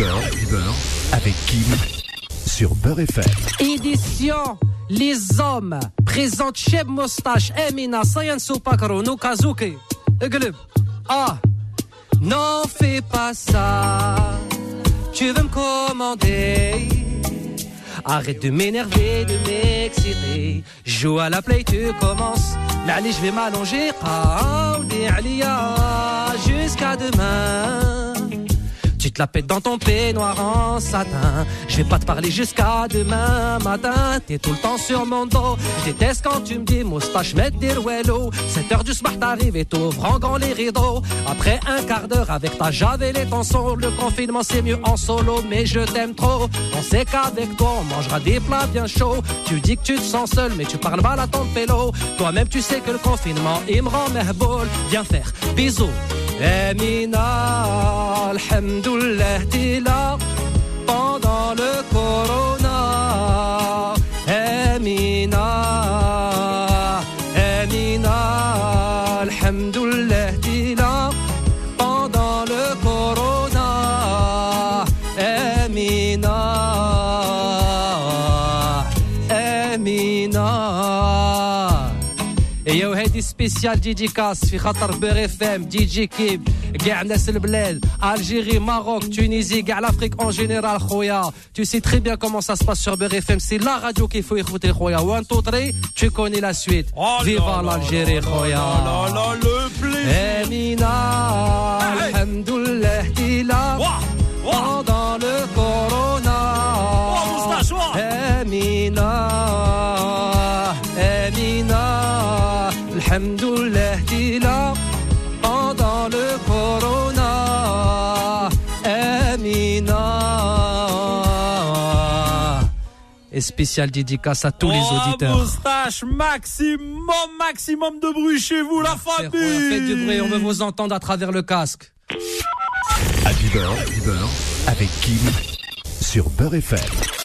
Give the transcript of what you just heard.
beurre, avec Kim sur Beurre FM. Édition Les Hommes présente Cheb Moustache, Emina, Sayan Soupakaro, Nukazuki. Eglub. Ah, n'en fais pas ça. Tu veux me commander. Arrête de m'énerver, de m'exciter. Joue à la play, tu commences. Mais allez, je vais m'allonger. Alia, Jusqu'à demain. La pètes dans ton peignoir en satin. Je vais pas te parler jusqu'à demain matin. T'es tout le temps sur mon dos. Je déteste quand tu me dis moustache, mettre des rouellos. 7 heures du soir t'arrives et t'ouvres en les rideaux. Après un quart d'heure avec ta javel et ton son, le confinement c'est mieux en solo, mais je t'aime trop. On sait qu'avec toi on mangera des plats bien chauds. Tu dis que tu te sens seul, mais tu parles mal à ton pélo. Toi-même tu sais que le confinement il me rend merboul. Viens faire bisous. Amina, alhamdoulilah, t'es là pendant le corona. Amina, Amina, alhamdoulilah, ايوا هادي سبيسيال ديديكاس في خاطر بير اف ام دي جي كيب كاع الناس البلاد الجيري ماروك تونيزي كاع لافريك اون جينيرال خويا tu sais très bien comment ça se passe sur Beurre FM c'est la radio qu'il faut écouter خويا 1 2 3 tu connais la suite Oh viva là là l'Algérie là خويا là là, le plaisir. Amina alhamdoulilah tila Wouah, alhamdoulilah tila pendant le corona Amina et spécial dédicace à tous les Oh, auditeurs moustache, maximum, maximum de bruit chez vous, la famille. faites du bruit, on veut vous entendre à travers le casque À beurre avec Kim sur Beurre FM.